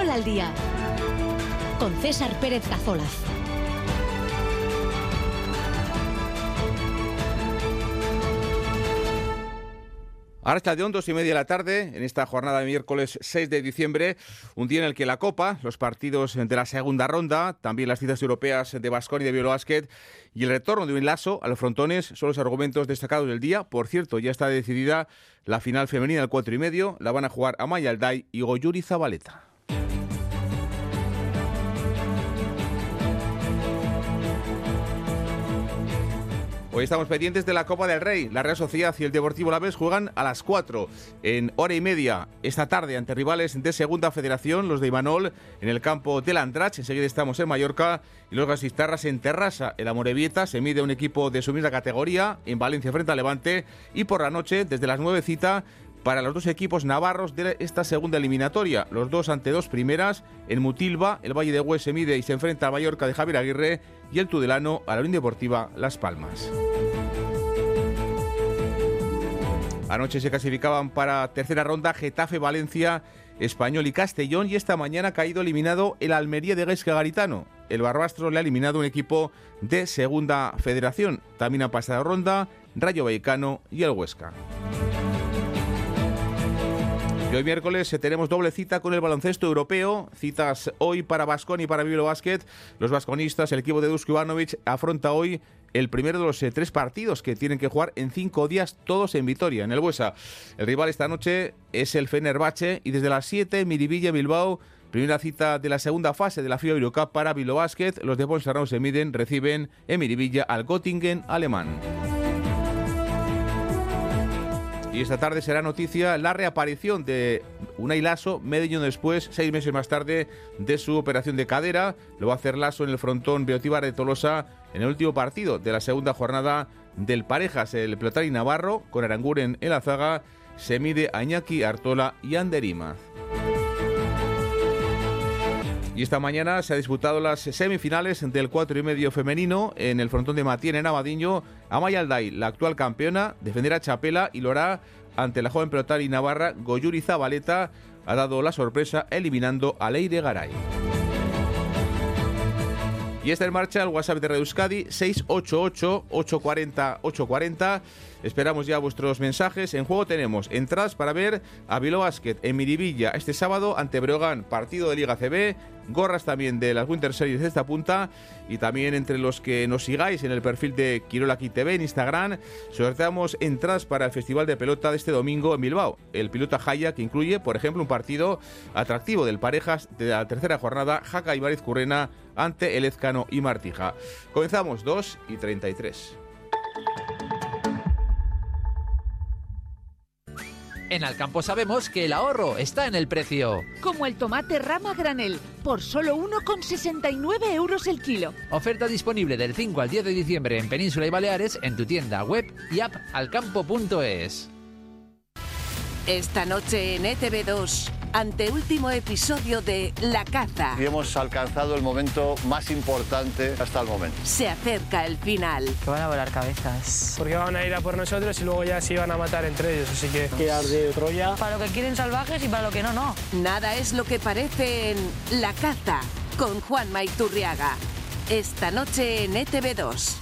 Quirol al día con César Pérez Cazolaz. Ahora está de dos y media de la tarde, en esta jornada de miércoles 6 de diciembre, un día en el que la Copa, los partidos de la segunda ronda, también las citas europeas de Bascón y de Bielobásquet y el retorno de un lazo a los frontones son los argumentos destacados del día. Por cierto, ya está decidida la final femenina del cuatro y medio, la van a jugar Amaya Alday y Goyuri Zabaleta. Hoy estamos pendientes de la Copa del Rey. La Real Sociedad y el Deportivo Laves juegan a las 4 en hora y media esta tarde ante rivales de Segunda Federación, los de Imanol, en el campo del Andrach. Enseguida estamos en Mallorca y los gasistarras en Terrassa. El Amorebieta se mide un equipo de su misma categoría en Valencia frente a Levante y por la noche, desde las 9 cita para los dos equipos navarros de esta segunda eliminatoria. Los dos ante dos primeras. En Mutilva, el Valle de Hues se mide y se enfrenta a Mallorca de Javier Aguirre y el Tudelano a la Unión Deportiva Las Palmas. Anoche se clasificaban para tercera ronda Getafe, Valencia, Español y Castellón y esta mañana ha caído eliminado el Almería de Gaisca Garitano. El Barbastro le ha eliminado un equipo de segunda federación. También ha pasado ronda Rayo Vallecano y el Huesca. Y hoy miércoles eh, tenemos doble cita con el baloncesto europeo. Citas hoy para Vasconi y para Bilbao Basket. Los vasconistas, el equipo de Dusko Ivanovic, afronta hoy el primero de los eh, tres partidos que tienen que jugar en cinco días, todos en Vitoria, en el Buesa. El rival esta noche es el Fenerbahce y desde las 7, Miribilla Bilbao. Primera cita de la segunda fase de la FIBA Eurocup para Bilbao Basket. Los de Ponsarnau se miden, reciben en Miribilla al Göttingen alemán. Y esta tarde será noticia la reaparición de Unai Lasso, medio año después, seis meses más tarde, de su operación de cadera. Lo va a hacer Lasso en el frontón Beotíbar de Tolosa en el último partido de la segunda jornada del Parejas. El pelotari Navarro, con Aranguren en la zaga, se mide a Artola y Anderima. Y esta mañana se ha disputado las semifinales del 4 y medio femenino en el frontón de Matien en Abadiño. Amaya Alday, la actual campeona, defenderá Chapela y lo hará ante la joven pelotari navarra Goyuri Zabaleta. Ha dado la sorpresa eliminando a Leire Garay. Y está en marcha el WhatsApp de Radio Euskadi 688-840-840. Esperamos ya vuestros mensajes. En juego tenemos entradas para ver a Vilo Basket en Miribilla este sábado ante Breogán, partido de Liga CB, gorras también de las Winter Series de esta punta y también entre los que nos sigáis en el perfil de Quirolaki TV en Instagram, sorteamos entradas para el Festival de Pelota de este domingo en Bilbao. El pilota Jaya que incluye, por ejemplo, un partido atractivo del Parejas de la tercera jornada, Jaca y Currena ante el Ezcano y Martija. Comenzamos 2 y 33. En Alcampo sabemos que el ahorro está en el precio. Como el tomate rama granel, por solo 1,69 euros el kilo. Oferta disponible del 5 al 10 de diciembre en Península y Baleares en tu tienda web y app alcampo.es. Esta noche en ETV2 anteúltimo episodio de La Caza. Y hemos alcanzado el momento más importante hasta el momento. Se acerca el final. Que van a volar cabezas. Porque van a ir a por nosotros y luego ya se iban a matar entre ellos, así que... Que de Troya. Para lo que quieren salvajes y para lo que no, no. Nada es lo que parece en La Caza, con Juan Maiturriaga. Esta noche en ETV2.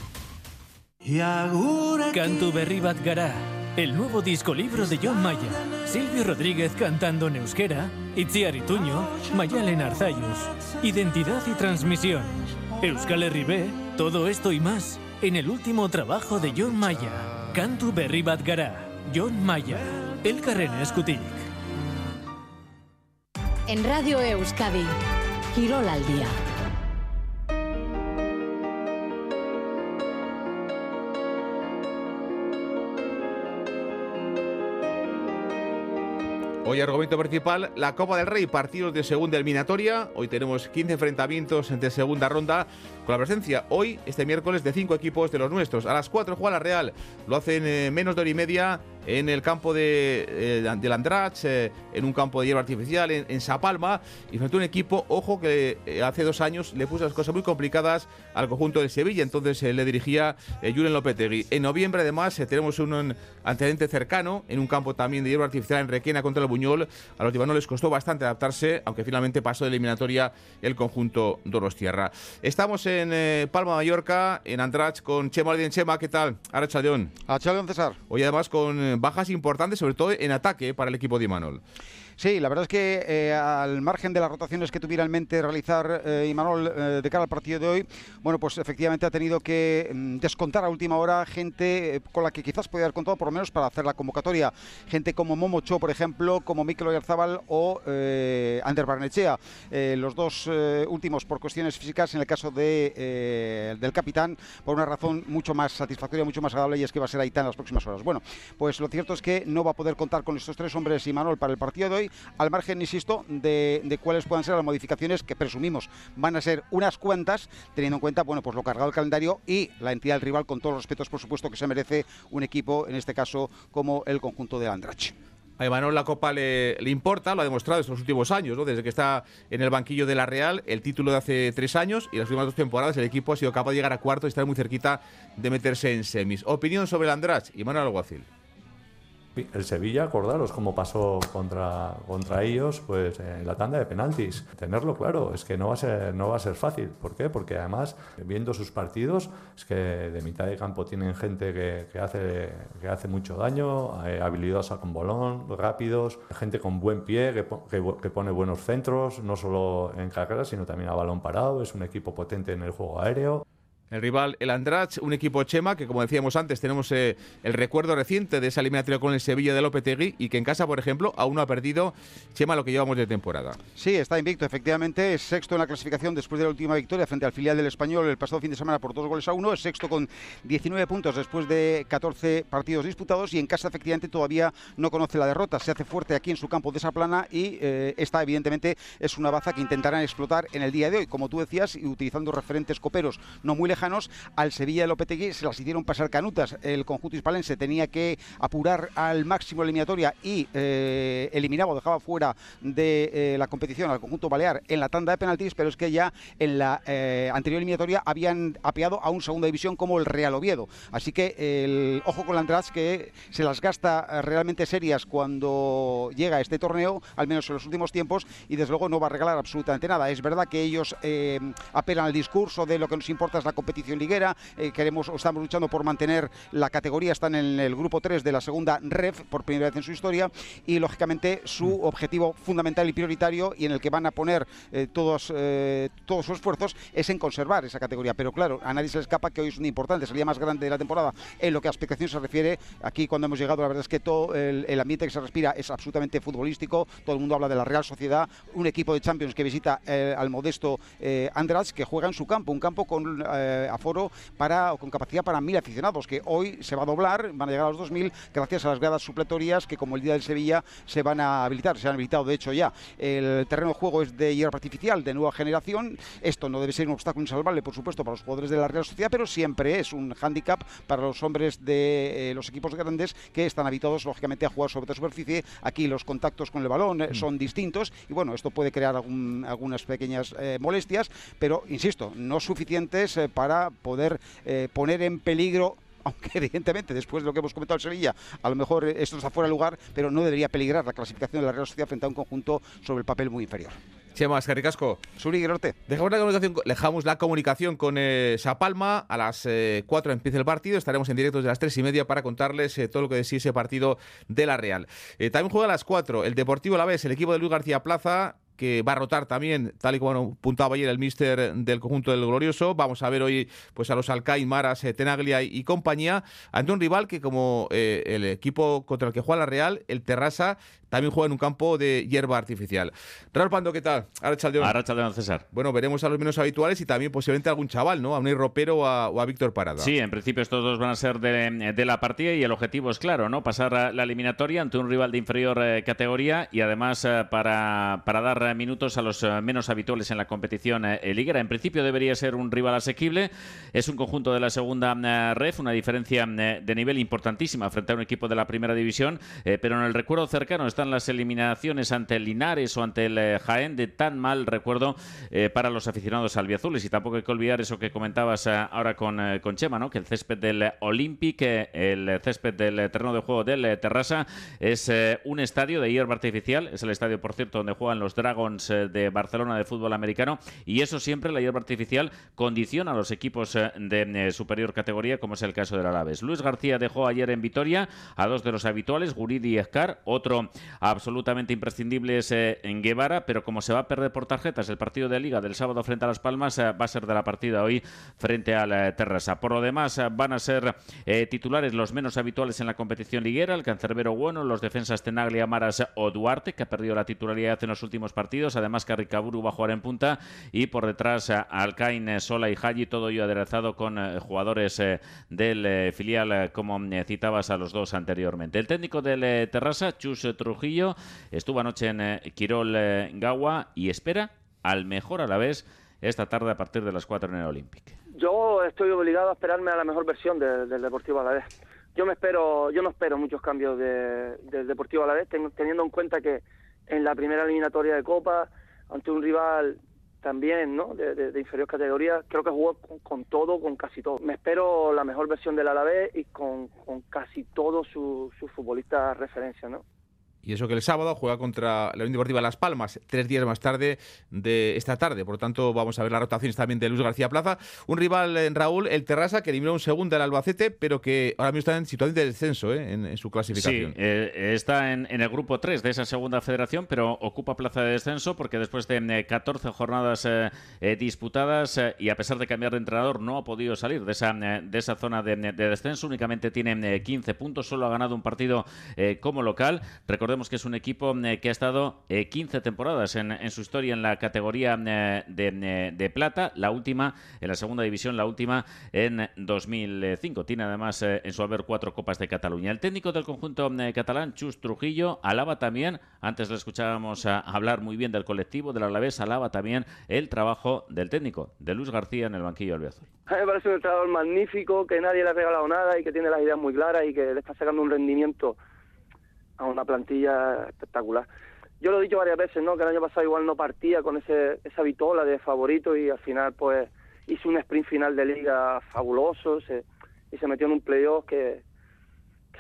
Cantu berri bat gara, el nuevo disco libro de John Mayer. Silvio Rodríguez cantando en euskera, Itziar Ituño, Mayalen Arzayus, Identidad y Transmisión, Euskal Herribe, todo esto y más en el último trabajo de John Maya, Cantu Berri Bat Gara, John Maya, El Carrera Escutic. En Radio Euskadi, Girol al día. Hoy argumento principal, la Copa del Rey, partidos de segunda eliminatoria. Hoy tenemos 15 enfrentamientos de segunda ronda con la presencia hoy, este miércoles, de cinco equipos de los nuestros. A las 4 juega la Real. Lo hacen en menos de hora y media en el campo de, eh, Andrach, eh, en un campo de hierba artificial, en, en Sapalma, y frente a un equipo, ojo, que eh, hace dos años le puso las cosas muy complicadas al conjunto del Sevilla, entonces eh, le dirigía eh, Julen Lopetegui. En noviembre, además, eh, tenemos un, un antecedente cercano en un campo también de hierba artificial en Requena contra el Buñol. A los tibanos les costó bastante adaptarse, aunque finalmente pasó de eliminatoria el conjunto Dorostierra. Estamos en eh, Palma, Mallorca, en Andrach, con Chema Aldien. Chema, ¿qué tal? Ahora Chaldeón. A Chaldeón César. Hoy además con eh, bajas importantes, sobre todo en ataque para el equipo de Imanol. Sí, la verdad es que eh, al margen de las rotaciones que tuviera en mente realizar eh, Imanol eh, de cara al partido de hoy, bueno, pues efectivamente ha tenido que mm, descontar a última hora gente con la que quizás podía haber contado por lo menos para hacer la convocatoria. Gente como Momo Cho, por ejemplo, como Mikel Oyarzábal o Ander Barnechea. Los dos últimos por cuestiones físicas, en el caso de, del capitán, por una razón mucho más satisfactoria, mucho más agradable, y es que va a ser Aitán en las próximas horas. Bueno, pues lo cierto es que no va a poder contar con estos tres hombres Imanol para el partido de hoy, al margen, insisto, de, cuáles puedan ser las modificaciones que presumimos van a ser unas cuantas, teniendo en cuenta, bueno, pues lo cargado el calendario y la entidad del rival con todos los respetos, por supuesto, que se merece un equipo, en este caso, como el conjunto de Andrach. A Imanol la Copa le, le, importa, lo ha demostrado estos últimos años, ¿no? desde que está en el banquillo de la Real, el título de hace tres años y las últimas dos temporadas el equipo ha sido capaz de llegar a cuarto y estar muy cerquita de meterse en semis. Opinión sobre el Andrach, Imanol Alguacil. El Sevilla, acordaros cómo pasó contra, contra ellos pues en la tanda de penaltis. Tenerlo claro, es que no va a ser, no va a ser fácil. ¿Por qué? Porque además, viendo sus partidos, es que de mitad de campo tienen gente que, hace, que hace mucho daño, eh, habilidosa con bolón, rápidos, gente con buen pie, que, que, que, pone buenos centros, no solo en carreras, sino también a balón parado. Es un equipo potente en el juego aéreo. El rival, el Andrach, un equipo Chema que, como decíamos antes, tenemos eh, el recuerdo reciente de esa eliminatoria con el Sevilla de Lopetegui y que en casa, por ejemplo, aún no ha perdido Chema lo que llevamos de temporada. Sí, está invicto, efectivamente. Es sexto en la clasificación después de la última victoria frente al filial del Español el pasado fin de semana por dos goles a uno. Es sexto con 19 puntos después de 14 partidos disputados y en casa, efectivamente, todavía no conoce la derrota. Se hace fuerte aquí en su campo de esa plana y eh, esta, evidentemente, es una baza que intentarán explotar en el día de hoy. Como tú decías, y utilizando referentes coperos no muy lejanos lejanos, al Sevilla de Lopetegui se las hicieron pasar canutas. El conjunto hispalense tenía que apurar al máximo eliminatoria y eh, eliminaba o dejaba fuera de eh, la competición al conjunto balear en la tanda de penaltis, pero es que ya en la eh, anterior eliminatoria habían apeado a un segunda división como el Real Oviedo. Así que el ojo con la András que se las gasta realmente serias cuando llega a este torneo, al menos en los últimos tiempos, y desde luego no va a regalar absolutamente nada. Es verdad que ellos apelan al discurso de lo que nos importa es la competición competición liguera. Eh, queremos, estamos luchando por mantener la categoría, están en el grupo 3 de la segunda REF por primera vez en su historia y lógicamente su objetivo fundamental y prioritario y en el que van a poner eh, todos, eh, todos sus esfuerzos es en conservar esa categoría. Pero claro, a nadie se le escapa que hoy es un importante, es el día más grande de la temporada en lo que a expectación se refiere. Aquí cuando hemos llegado, la verdad es que todo el, el ambiente que se respira es absolutamente futbolístico. Todo el mundo habla de la Real Sociedad, un equipo de Champions que visita eh, al modesto eh, András que juega en su campo, un campo con eh, aforo para, o con capacidad para mil aficionados, que hoy se va a doblar, van a llegar a los 2.000 gracias a las gradas supletorias que como el día del Sevilla se van a habilitar, se han habilitado de hecho ya. El terreno de juego es de hierba artificial de nueva generación, esto no debe ser un obstáculo insalvable, por supuesto, para los jugadores de la Real Sociedad, pero siempre es un hándicap para los hombres de eh, los equipos grandes que están habituados, lógicamente, a jugar sobre la superficie. Aquí los contactos con el balón eh, son distintos y bueno, esto puede crear algún, algunas pequeñas eh, molestias, pero insisto, no suficientes eh, para poder eh, poner en peligro aunque evidentemente después de lo que hemos comentado en Sevilla, a lo mejor esto está fuera de lugar, pero no debería peligrar la clasificación de la Real Sociedad frente a un conjunto sobre el papel muy inferior. Chema, Escarricasco. Suri Grote. Dejamos la comunicación, dejamos la comunicación con eh, Sapalma. A las eh, 4 empieza el partido. Estaremos en directo desde las 3 y media para contarles eh, todo lo que decía ese partido de la Real. Eh, también juega a las 4 el Deportivo La Vez, el equipo de Luis García Plaza que va a rotar también, tal y como apuntaba ayer el míster del conjunto del Glorioso. Vamos a ver hoy pues a los Alcaín, Maras, eh, Tenaglia y, compañía, ante un rival que como eh, el equipo contra el que juega la Real, el Terrassa, también juega en un campo de hierba artificial. Raúl Pando, ¿qué tal? Arrachaldeón. Arrachaldeón, César. Bueno, veremos a los menos habituales y también posiblemente a algún chaval, ¿no? A un ropero o a, o a Víctor Parada. Sí, en principio estos dos van a ser de, de, la partida y el objetivo es claro, ¿no? Pasar la eliminatoria ante un rival de inferior eh, categoría y además eh, para, para dar dar minutos a los menos habituales en la competición liguera. En principio debería ser un rival asequible. Es un conjunto de la segunda ref, una diferencia de nivel importantísima frente a un equipo de la primera división, pero en el recuerdo cercano están las eliminaciones ante el Linares o ante el Jaén de tan mal recuerdo para los aficionados albiazules. Y tampoco hay que olvidar eso que comentabas ahora con, con Chema, ¿no? que el césped del Olympic, el césped del terreno de juego del Terrassa, es un estadio de hierba artificial. Es el estadio, por cierto, donde juegan los Dragons de Barcelona de fútbol americano. Y eso siempre, la hierba artificial, condiciona a los equipos de superior categoría, como es el caso del Alaves. Luis García dejó ayer en Vitoria a dos de los habituales, Guridi y Escar. Otro absolutamente imprescindible es en Guevara, pero como se va a perder por tarjetas el partido de Liga del sábado frente a Las Palmas, va a ser de la partida hoy frente al Terrassa. Por lo demás, van a ser titulares los menos habituales en la competición liguera, el cancerbero bueno, los defensas Tenaglia, Maras o Duarte, que ha perdido la titularidad en los últimos partidos, además que Ricaburu va a jugar en punta, y por detrás Alcain, Sola y Haji, todo ello aderezado con jugadores del filial, como citabas a los dos anteriormente. El técnico del Terrassa, Chus Trujillo, estuvo anoche en Quirol Gawa y espera al mejor a la vez esta tarde a partir de las 4 en el Olympic. Yo estoy obligado a esperarme a la mejor versión del Deportivo Alavés. Yo me espero, yo no espero muchos cambios del Deportivo Alavés, teniendo en cuenta que en la primera eliminatoria de Copa, ante un rival también, ¿no? De, inferior categoría, creo que jugó con, todo, con casi todo. Me espero la mejor versión del Alavés y con, casi todos sus futbolistas referencia, ¿no? Y eso que el sábado juega contra la Unión Deportiva Las Palmas, tres días más tarde de esta tarde. Por lo tanto, vamos a ver las rotaciones también de Luis García Plaza. Un rival en Raúl, el Terrassa, que eliminó un segundo al Albacete, pero que ahora mismo está en situación de descenso ¿eh? en, su clasificación. Sí, eh, está en, el grupo 3 de esa segunda federación, pero ocupa plaza de descenso porque después de 14 eh, jornadas disputadas y a pesar de cambiar de entrenador, no ha podido salir de esa, de esa zona de, descenso. Únicamente tiene 15 puntos, solo ha ganado un partido como local. Recordemos que es un equipo eh, que ha estado 15 eh, temporadas en, su historia en la categoría eh, de, plata, la última en la segunda división, la última en 2005. Tiene además en su haber cuatro copas de Cataluña. El técnico del conjunto catalán, Chus Trujillo, alaba también, antes le escuchábamos hablar muy bien del colectivo del Alavés, alaba también el trabajo del técnico, de Luis García en el banquillo albiazul. Me parece un entrenador magnífico, que nadie le ha regalado nada y que tiene las ideas muy claras y que le está sacando un rendimiento a una plantilla espectacular. Yo lo he dicho varias veces, ¿no? Que el año pasado igual no partía con ese, esa vitola de favorito y al final pues hizo un sprint final de liga fabuloso y se metió en un playoff que,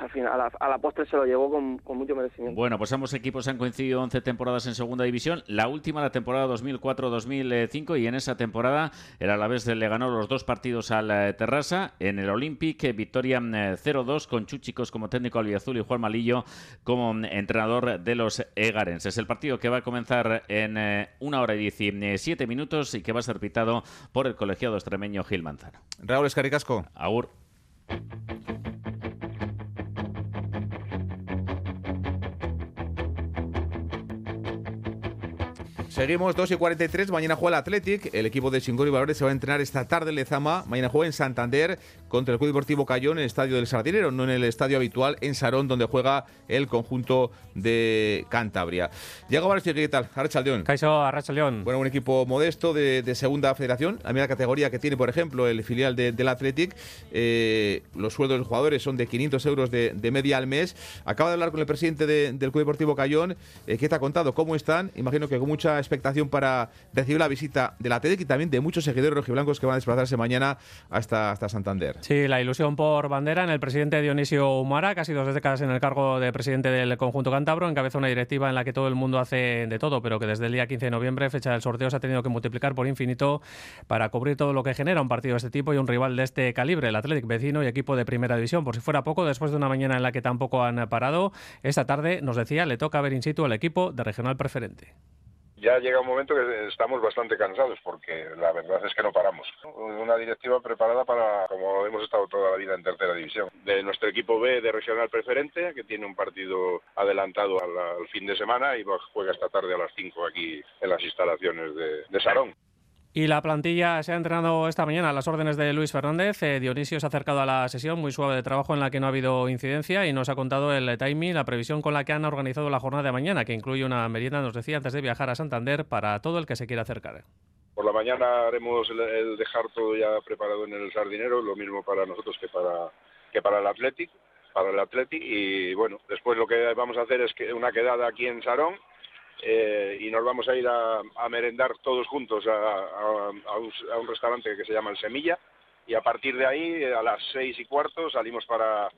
al final, a la, postre se lo llevó con, mucho merecimiento. Bueno, pues ambos equipos han coincidido 11 temporadas en segunda división, la última la temporada 2004-2005 y en esa temporada el Alavés le ganó los dos partidos al eh, Terrassa en el Olympic, eh, victoria 0-2 eh, con Chuchicos como técnico albiazul y Juan Malillo como mm, entrenador de los Egarenses. El partido que va a comenzar en una hora y 17 minutos y que va a ser pitado por el colegiado extremeño Gil Manzano. Raúl Escaricasco. Agur. Seguimos 2 y 43. Mañana juega el Athletic. El equipo de Singori Valores se va a entrenar esta tarde en Lezama. Mañana juega en Santander contra el Club Deportivo Cayón en el estadio del Sardinero, no en el estadio habitual en Sarón, donde juega el conjunto de Cantabria. Diego Vares, ¿qué tal? Arrachaldeón. Caiso Arrachaldeón. Bueno, un equipo modesto de, segunda federación. La misma categoría que tiene, por ejemplo, el filial del Athletic. Eh, los sueldos de los jugadores son de 500 euros de, media al mes. Acaba de hablar con el presidente del Club Deportivo Cayón. Eh, ¿Qué te ha contado? ¿Cómo están? Imagino que con mucha expectación para recibir la visita de la TEDx y también de muchos seguidores rojiblancos que van a desplazarse mañana hasta, hasta Santander. Sí, la ilusión por bandera en el presidente Dionisio Humara, casi dos décadas en el cargo de presidente del conjunto cántabro, encabeza una directiva en la que todo el mundo hace de todo, pero que desde el día 15 de noviembre, fecha del sorteo, se ha tenido que multiplicar por infinito para cubrir todo lo que genera un partido de este tipo y un rival de este calibre, el Athletic vecino y equipo de primera división. Por si fuera poco, después de una mañana en la que tampoco han parado, esta tarde nos decía le toca ver in situ al equipo de regional preferente ya llega un momento que estamos bastante cansados porque la verdad es que no paramos. Una directiva preparada para, como hemos estado toda la vida en tercera división, de nuestro equipo B de regional preferente, que tiene un partido adelantado al, fin de semana y juega esta tarde a las 5 aquí en las instalaciones de, de Sarón. Y la plantilla se ha entrenado esta mañana a las órdenes de Luis Fernández. Eh, Dionisio se ha acercado a la sesión muy suave de trabajo en la que no ha habido incidencia y nos ha contado el timing, la previsión con la que han organizado la jornada de mañana, que incluye una merienda, nos decía, antes de viajar a Santander para todo el que se quiera acercar. Por la mañana haremos el, el dejar todo ya preparado en el sardinero, lo mismo para nosotros que para, que para el Athletic, para el Athletic y bueno, después lo que vamos a hacer es que una quedada aquí en Sarón eh, y nos vamos a ir a, merendar todos juntos a, un, a un restaurante que se llama El Semilla y a partir de ahí a las seis y cuarto salimos para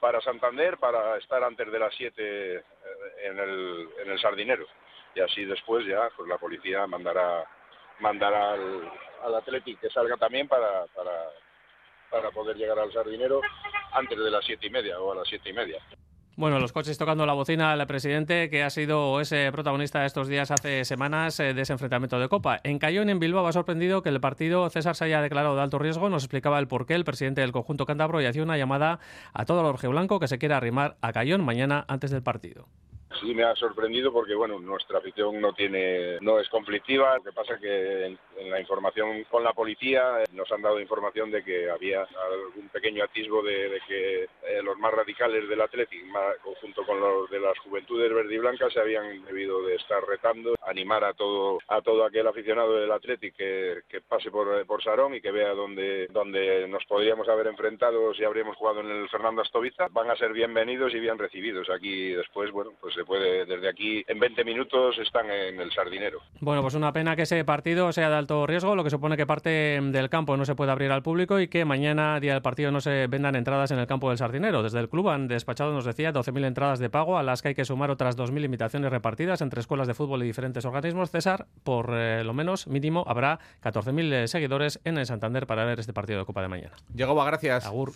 para Santander para estar antes de las siete eh, en el, en el sardinero y así después ya pues la policía mandará mandará al, al Athletic que salga también para, para para poder llegar al sardinero antes de las siete y media o a las siete y media. Bueno, los coches tocando la bocina al presidente que ha sido ese protagonista estos días hace semanas eh, de ese enfrentamiento de Copa. En Cayón, en Bilbao, ha sorprendido que el partido César se haya declarado de alto riesgo. Nos explicaba el porqué el presidente del conjunto cántabro y hacía una llamada a todo el blanco que se quiera arrimar a Cayón mañana antes del partido. Sí me ha sorprendido porque bueno nuestra afición no tiene no es conflictiva. Lo que pasa que en, en la información con la policía eh, nos han dado información de que había algún pequeño atisbo de, que eh, los más radicales del Athletic, más- junto con los de las juventudes verde y blancas, se habían debido de estar retando, animar a todo a todo aquel aficionado del Athletic que, pase por, eh, por Sarón y que vea dónde donde nos podríamos haber enfrentado si habríamos jugado en el Fernando Astoviza. Van a ser bienvenidos y bien recibidos. Aquí después, bueno, pues se puede desde aquí en 20 minutos están en el Sardinero. Bueno, pues una pena que ese partido sea de alto riesgo, lo que supone que parte del campo no se puede abrir al público y que mañana, día del partido, no se vendan entradas en el campo del Sardinero. Desde el club han despachado, nos decía, 12.000 entradas de pago, a las que hay que sumar otras 2.000 invitaciones repartidas entre escuelas de fútbol y diferentes organismos. César, por eh, lo menos mínimo, habrá 14.000 seguidores en el Santander para ver este partido de Copa de mañana. Llegaba, gracias. Agur.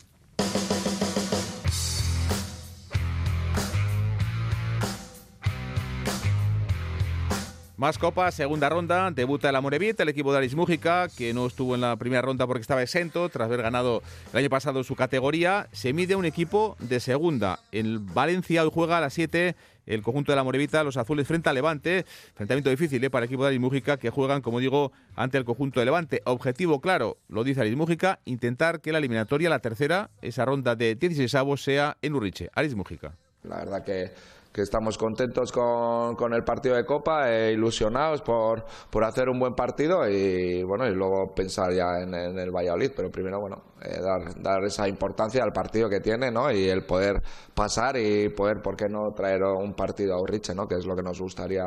Más copas, segunda ronda, debuta el Amorevit, el equipo de Aris Mújica, que no estuvo en la primera ronda porque estaba exento, tras haber ganado el año pasado su categoría, se mide un equipo de segunda. En Valencia hoy juega a las 7 el conjunto de la Morevita, los azules frente a Levante, enfrentamiento difícil ¿eh? para el equipo de Aris Mújica, que juegan, como digo, ante el conjunto de Levante. Objetivo claro, lo dice Aris Mújica, intentar que la eliminatoria, la tercera, esa ronda de 16 avos, sea en Urriche. Aris Mújica. La verdad que, que estamos contentos con, con el partido de Copa e ilusionados por, por hacer un buen partido y bueno y luego pensar ya en, el Valladolid, pero primero bueno eh, dar, dar esa importancia al partido que tiene ¿no? y el poder pasar y poder, ¿por qué no traer un partido a Urriche, ¿no? que es lo que nos gustaría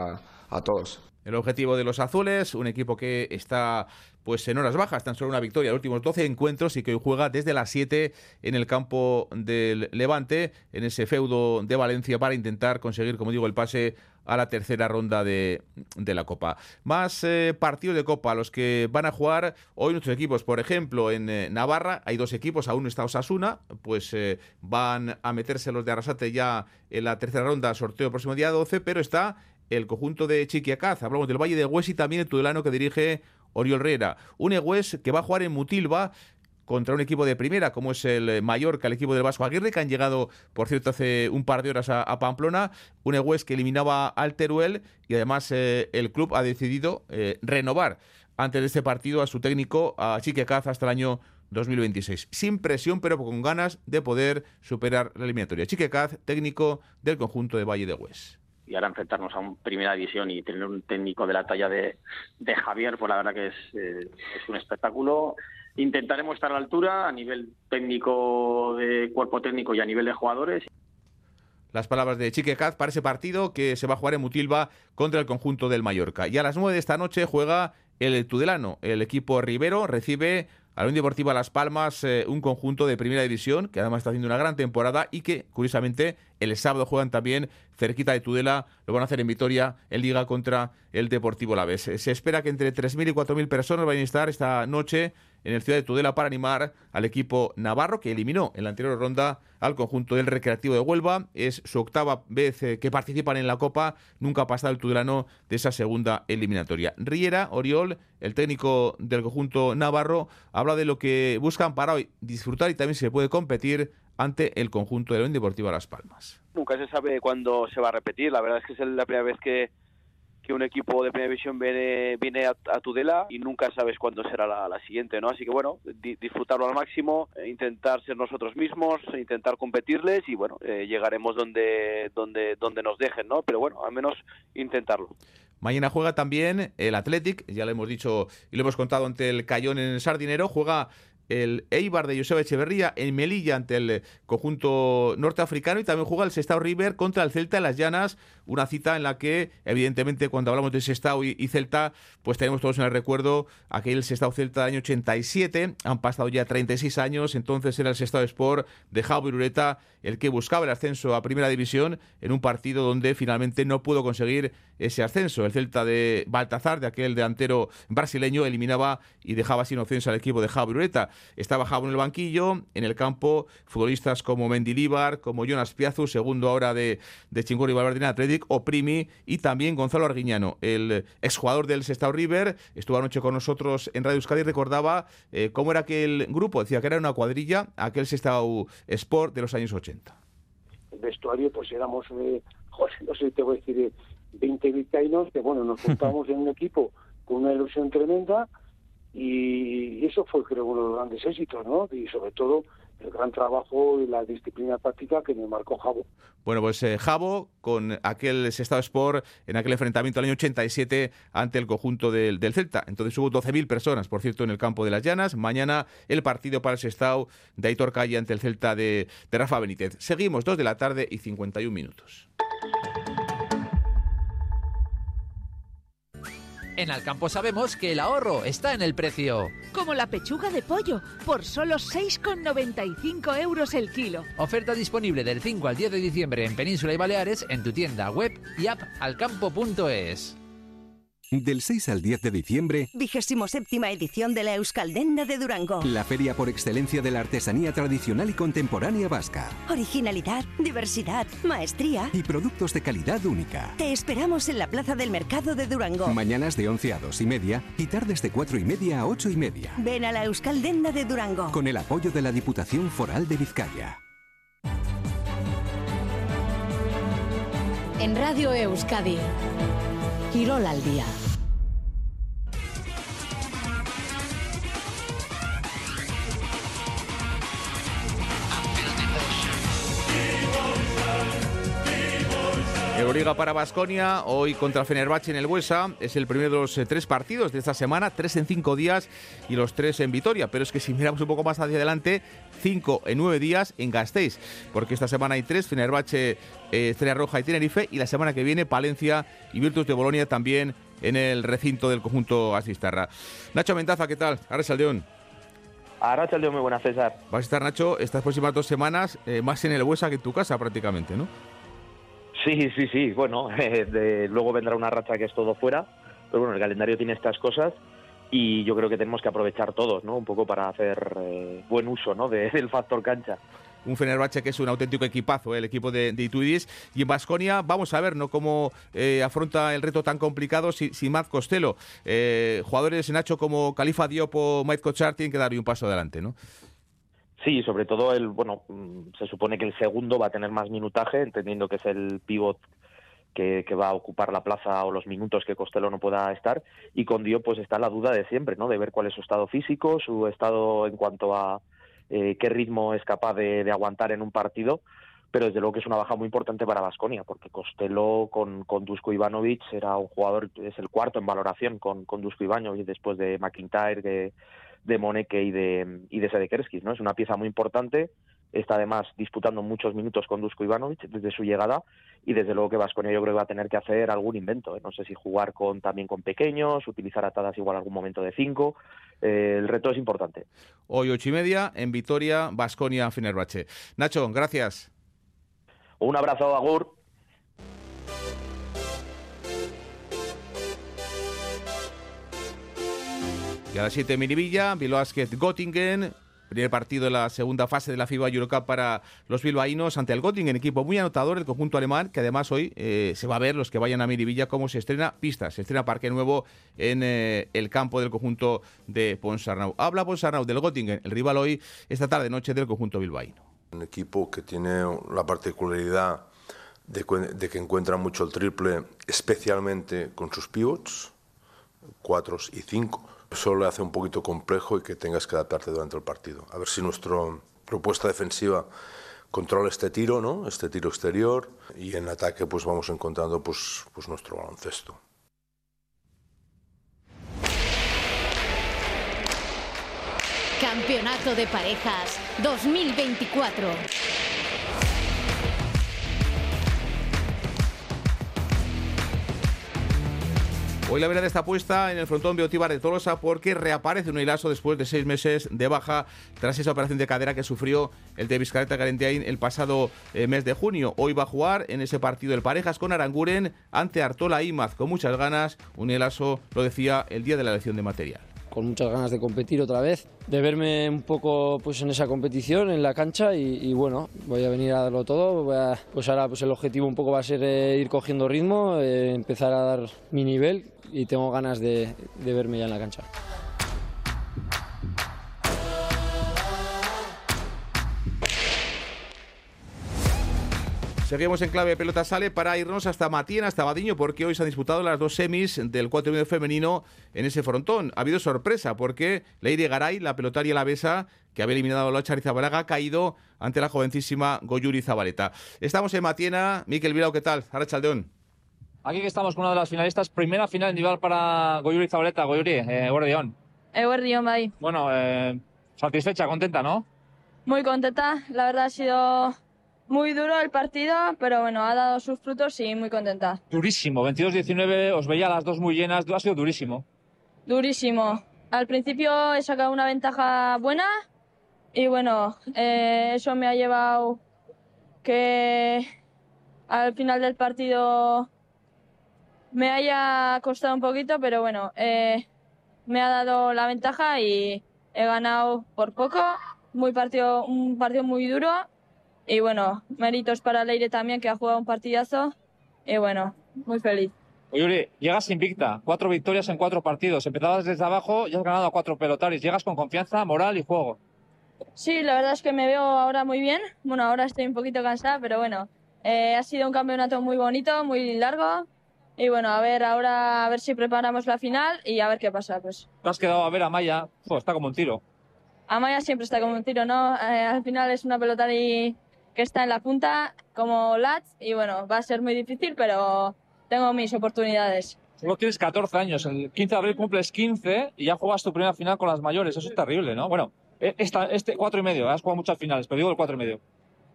a todos. El objetivo de los azules, un equipo que está pues en horas bajas, tan solo una victoria en los últimos 12 encuentros y que hoy juega desde las 7 en el campo del Levante, en ese feudo de Valencia, para intentar conseguir, como digo, el pase a la tercera ronda de, la Copa. Más eh, partidos de Copa, los que van a jugar hoy nuestros equipos. Por ejemplo, en eh, Navarra hay dos equipos, aún está Osasuna, pues eh, van a meterse los de Arrasate ya en la tercera ronda, sorteo el próximo día 12, pero está el conjunto de Chiquiacaz. Hablamos del Valle de Hues y también el Tudelano que dirige Oriol Riera. Un Egues que va a jugar en Mutilva contra un equipo de primera como es el Mallorca, el equipo del Vasco Aguirre, que han llegado, por cierto, hace un par de horas a, Pamplona. Un Egues que eliminaba al Teruel y además eh, el club ha decidido eh, renovar antes de este partido a su técnico, a Chiquiacaz, hasta el año 2026. Sin presión, pero con ganas de poder superar la eliminatoria. Chiquiacaz, técnico del conjunto de Valle de Hues y ahora enfrentarnos a un primera división y tener un técnico de la talla de, Javier, pues la verdad que es, eh, es, un espectáculo. Intentaremos estar a la altura a nivel técnico de cuerpo técnico y a nivel de jugadores. Las palabras de Chique Caz para ese partido que se va a jugar en Mutilva contra el conjunto del Mallorca. Y a las 9 de esta noche juega el Tudelano. El equipo Rivero recibe Unión Deportiva Las Palmas, eh, un conjunto de primera división que además está haciendo una gran temporada y que, curiosamente, el sábado juegan también cerquita de Tudela, lo van a hacer en Vitoria, en Liga contra el Deportivo Laves. Se espera que entre 3.000 y 4.000 personas vayan a estar esta noche en el Ciudad de Tudela para animar al equipo navarro que eliminó en la anterior ronda al conjunto del Recreativo de Huelva. Es su octava vez eh, que participan en la Copa, nunca ha pasado el Tudelano de esa segunda eliminatoria. Riera, Oriol, el técnico del conjunto navarro, habla de lo que buscan para hoy disfrutar y también se puede competir ante el conjunto de la Unión Deportiva Las Palmas. Nunca se sabe cuándo se va a repetir, la verdad es que es la primera vez que, que un equipo de primera división viene, viene a, a y nunca sabes cuándo será la, siguiente, ¿no? Así que bueno, di- disfrutarlo al máximo, eh, intentar ser nosotros mismos, intentar competirles y bueno, eh, llegaremos donde, donde, donde nos dejen, ¿no? Pero bueno, al menos intentarlo. Mañana juega también el Athletic, ya lo hemos dicho y lo hemos contado ante el Cayón en el Sardinero, juega el Eibar de Joseba Echeverría en Melilla ante el conjunto norteafricano y también juega el Sestao River contra el Celta en las Llanas, una cita en la que evidentemente cuando hablamos de Sestao y, y Celta, pues tenemos todos en el recuerdo aquel Sestao Celta del año 87, han pasado ya 36 años, entonces era el Sestao Sport de Javi Ureta el que buscaba el ascenso a Primera División en un partido donde finalmente no pudo conseguir ese ascenso. El Celta de Baltazar, de aquel delantero brasileño, eliminaba y dejaba sin opciones al equipo de Javi Ureta. Estaba Javo en el banquillo, en el campo, futbolistas como Mendilíbar, como Jonas Piazu, segundo ahora de, de Chingurri Valverde Athletic, o Primi, y también Gonzalo Arguiñano, el exjugador del Sestao River, estuvo anoche con nosotros en Radio Euskadi y recordaba eh, cómo era aquel grupo, decía que era una cuadrilla, aquel Sestao Sport de los años 80. el vestuario, pues éramos, eh, joder, no sé, te voy a decir, eh, 20 vizcaínos, que bueno, nos juntamos en un equipo con una ilusión tremenda y eso fue, creo, uno de los grandes éxitos, ¿no? Y sobre todo el gran trabajo y la disciplina táctica que me marcó Javo. Bueno, pues eh, Javo con aquel Sestao Sport en aquel enfrentamiento del año 87 ante el conjunto del, del Celta. Entonces hubo 12.000 personas, por cierto, en el campo de las Llanas. Mañana el partido para el Sestao de Aitor Calle ante el Celta de, de Rafa Benítez. Seguimos, 2 de la tarde y 51 minutos. En Alcampo sabemos que el ahorro está en el precio. Como la pechuga de pollo, por solo 6,95 euros el kilo. Oferta disponible del 5 al 10 de diciembre en Península y Baleares en tu tienda web y app alcampo.es. Del 6 al 10 de diciembre, Vigésimo séptima edición de la Euskaldenda de Durango. la feria por excelencia de la artesanía tradicional y contemporánea vasca. Originalidad, diversidad, maestría. Y productos de calidad única. Te esperamos en la Plaza del Mercado de Durango. Mañanas de 11 a 2 y media y tardes de 4 y media a 8 y media. Ven a la Euskaldenda de Durango. Con el apoyo de la Diputación Foral de Vizcaya. En Radio Euskadi. Quirol al día. Euroliga para Basconia, hoy contra Fenerbahce en el Buesa. Es el primero de los eh, tres partidos de esta semana, tres en cinco días y los tres en Vitoria. Pero es que si miramos un poco más hacia adelante, cinco en nueve días en Gasteiz. Porque esta semana hay tres, Fenerbahce, eh, Estrella Roja y Tenerife. Y la semana que viene, Palencia y Virtus de Bolonia también en el recinto del conjunto Asistarra. Nacho Mentaza, ¿qué tal? Ahora León. Ahora León, muy buena, César. Vas a estar, Nacho, estas próximas dos semanas eh, más en el Buesa que en tu casa prácticamente, ¿no? Sí, sí, sí. Bueno, eh, de- luego vendrá una racha que es todo fuera. Pero bueno, el calendario tiene estas cosas y yo creo que tenemos que aprovechar todos, ¿no? Un poco para hacer eh, buen uso, ¿no? de- del factor cancha. un Fenerbahce que es un auténtico equipazo, ¿eh? el equipo de, de Ituidis. Y en Basconia, vamos a ver ¿no? cómo eh, afronta el reto tan complicado sin, sin Matt Costello. Eh, jugadores, Nacho, como Califa Diop o Mike Kochar tienen que dar un paso adelante, ¿no? Sí, sobre todo el, bueno, mm, se supone que el segundo va a tener más minutaje, entendiendo que es el pivot que, va a ocupar la plaza o los minutos que Costello no pueda estar. Y con Diop pues está la duda de siempre, ¿no? De ver cuál es su estado físico, su estado en cuanto a eh, qué ritmo es capaz de, de aguantar en un partido. Pero desde luego que es una baja muy importante para Vasconia, porque Costello con, con Dusko Ivanovic era un jugador, es el cuarto en valoración con, con Dusko Ivanovic después de McIntyre, de, de Moneke y de, y de Sedekerskis, ¿no? Es una pieza muy importante, está además disputando muchos minutos con Dusko Ivanovic desde su llegada y desde luego que Vasconia yo creo que va a tener que hacer algún invento, ¿eh? no sé si jugar con también con pequeños, utilizar atadas igual algún momento de cinco, Eh, el reto es importante. Hoy ocho y media en Vitoria, Basconia, Fenerbahce. Nacho, gracias. Un abrazo, Agur. Y a las 7 Miribilla, Bilbao Göttingen. Primer partido de la segunda fase de la FIBA Eurocup para los bilbaínos ante el Göttingen, equipo muy anotador, el conjunto alemán, que además hoy eh, se va a ver los que vayan a Miribilla cómo se estrena pistas, se estrena parque nuevo en eh, el campo del conjunto de Ponsarnau. Habla Ponsarnau del Göttingen, el rival hoy esta tarde noche del conjunto bilbaíno. Un equipo que tiene la particularidad de, de que encuentra mucho el triple, especialmente con sus pivots, cuatro y cinco. Eso le hace un poquito complejo y que tengas que adaptarte durante el partido. A ver si nuestra propuesta defensiva controla este tiro, ¿no? Este tiro exterior y en ataque pues vamos encontrando pues, pues nuestro baloncesto. Campeonato de Parejas 2024. Hoy la verdad está puesta en el frontón Beotíbar de Tolosa porque reaparece un hilazo después de seis meses de baja tras esa operación de cadera que sufrió el de Vizcarreta Garentiain el pasado eh, mes de junio. Hoy va a jugar en ese partido del Parejas con Aranguren ante Artola Imaz con muchas ganas. Un hilazo, lo decía, el día de la elección de material. Con muchas ganas de competir otra vez, de verme un poco pues en esa competición, en la cancha y, bueno, voy a venir a darlo todo. voy a- pues ahora pues el objetivo un poco va a ser eh, ir cogiendo ritmo, eh, empezar a dar mi nivel y tengo ganas de, de verme ya en la cancha. Seguimos en clave pelota sale para irnos hasta Matiena, hasta Badiño, porque hoy se han disputado las dos semis del 4 y medio femenino en ese frontón. Ha habido sorpresa porque Leire Garay, la pelotaria la besa, que había eliminado a Locha Rizabalaga, ha caído ante la jovencísima Goyuri Zabaleta. Estamos en Matiena. Miquel Vilao, ¿qué tal? Arrachaldeón. Aquí que estamos con una de las finalistas, primera final individual para Goyuri Zabaleta. Goyuri, eh, Guardión. Eguerdión, bai. Bueno, eh, satisfecha, contenta, ¿no? Muy contenta, la verdad ha sido muy duro el partido, pero bueno, ha dado sus frutos y muy contenta. Durísimo, 22-19, os veía las dos muy llenas, ha sido durísimo. Durísimo. Al principio he sacado una ventaja buena y bueno, eh, eso me ha llevado que al final del partido me haya costado un poquito, pero bueno, eh, me ha dado la ventaja y he ganado por poco. Muy partido, un partido muy duro y bueno, méritos para Leire también que ha jugado un partidazo y bueno, muy feliz. Goyuri, llegas invicta, cuatro victorias en cuatro partidos, empezabas desde abajo y has ganado a cuatro pelotaris, llegas con confianza, moral y juego. Sí, la verdad es que me veo ahora muy bien. Bueno, ahora estoy un poquito cansada, pero bueno, eh, ha sido un campeonato muy bonito, muy largo. Y bueno, a ver, ahora a ver si preparamos la final y a ver qué pasa. Pues Te has quedado a ver a Maya, jo, está como un tiro. Amaya siempre está como un tiro, ¿no? Eh, al final es una pelota y- que está en la punta como Lat y bueno, va a ser muy difícil, pero tengo mis oportunidades. Solo tienes 14 años, el 15 de abril cumples 15 y ya juegas tu primera final con las mayores, eso es terrible, ¿no? Bueno, eh, esta, este cuatro y medio, has jugado muchas finales, pero digo el cuatro y medio.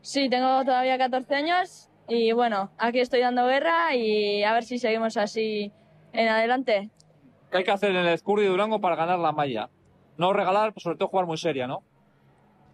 Sí, tengo todavía 14 años y bueno, aquí estoy dando guerra y a ver si seguimos así en adelante. ¿Qué hay que hacer en el Escurri de Durango para ganar la malla? No regalar, pero sobre todo jugar muy seria, ¿no?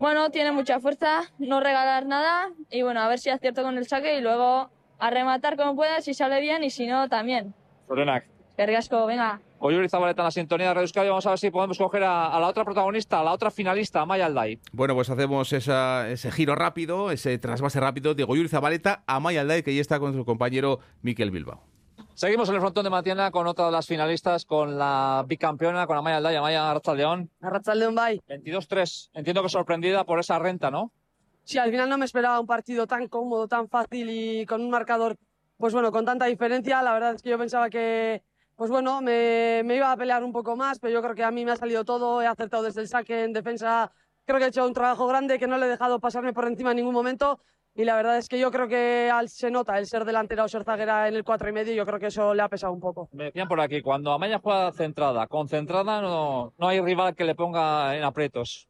Bueno, tiene mucha fuerza, no regalar nada y bueno, a ver si acierto con el saque y luego a rematar como pueda, si sale bien y si no, también. Florenac. Que riasco, venga. Oyuri Zabaleta en la sintonía de Radio Euskadi. Vamos a ver si podemos coger a, a la otra protagonista, a la otra finalista, a Maya Alday. Bueno, pues hacemos esa- ese giro rápido, ese trasvase rápido de Goyuri Zabaleta a Maya Alday, que ya está con su compañero Miquel Bilbao. Seguimos en el frontón de Matiana con otra de las finalistas, con la bicampeona, con Amaya Alday, Amaya Arrachaldeón. Arrachaldeón, bye. 22-3. Entiendo que sorprendida por esa renta, ¿no? Sí, al final no me esperaba un partido tan cómodo, tan fácil y con un marcador, pues bueno, con tanta diferencia. La verdad es que yo pensaba que, pues bueno, me, me iba a pelear un poco más, pero yo creo que a mí me ha salido todo. He acertado desde el saque, en defensa. Creo que he hecho un trabajo grande, que no le he dejado pasarme por encima en ningún momento. Y la verdad es que yo creo que al, se nota el ser delantera o ser zaguera en el cuatro y medio. Yo creo que eso le ha pesado un poco. Me decían por aquí, cuando Amaya juega centrada, concentrada, no, no hay rival que le ponga en aprietos.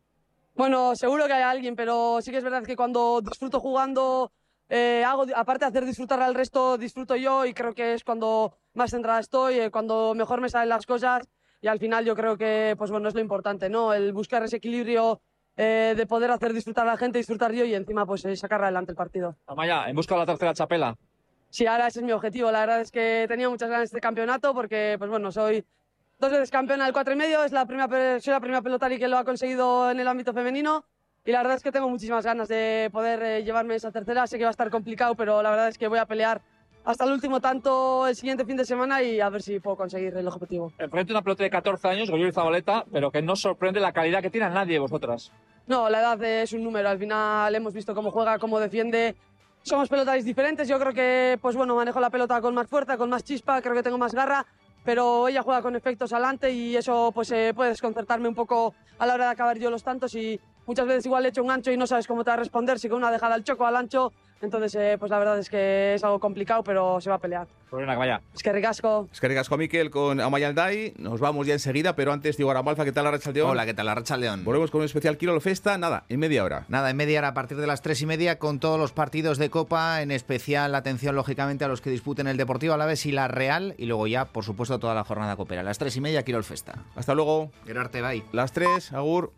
Bueno, seguro que hay alguien, pero sí que es verdad que cuando disfruto jugando, eh, hago, aparte de hacer disfrutar al resto, disfruto yo y creo que es cuando más centrada estoy, eh, cuando mejor me salen las cosas y al final yo creo que, pues bueno, es lo importante, ¿no? El buscar ese equilibrio eh, de poder hacer disfrutar a la gente, disfrutar yo y encima pues eh, sacar adelante el partido. Amaya, en busca de la tercera chapela. Sí, ahora ese es mi objetivo. La verdad es que tenía muchas ganas de este campeonato porque, pues bueno, soy dos veces campeona del cuatro y medio. Es la primera, soy la primera pelotari que lo ha conseguido en el ámbito femenino. Y la verdad es que tengo muchísimas ganas de poder eh, llevarme esa tercera. Sé que va a estar complicado, pero la verdad es que voy a pelear hasta el último tanto el siguiente fin de semana y a ver si puedo conseguir el objetivo. Enfrente una pelota de 14 años, Goyuri Zabaleta, pero que no sorprende la calidad que tiene a nadie de vosotras. No, la edad es un número. Al final hemos visto cómo juega, cómo defiende. somos pelotaris diferentes. Yo creo que, pues bueno, manejo la pelota con más fuerza, con más chispa, creo que tengo más garra, pero ella juega con efectos adelante y eso pues eh, puede desconcertarme un poco a la hora de acabar yo los tantos y muchas veces igual le echo un ancho y no sabes cómo te va a responder, si con una dejada al choco al ancho, entonces eh, pues la verdad es que es algo complicado, pero se va a pelear. Corona, vaya. Es que ricasco. Es que ricasco Miquel con Amayaldai. Nos vamos ya enseguida, pero antes Diego Aramalza, ¿qué tal la León? Hola, ¿qué tal la León? Volvemos con un especial Kilo Festa, nada, en media hora. Nada, en media hora a partir de las tres y media con todos los partidos de Copa, en especial atención lógicamente a los que disputen el Deportivo Alavés y la Real, y luego ya, por supuesto, toda la jornada copera. Las tres y media Kilo Festa. Hasta luego. Gerarte, bye. Las tres, Agur.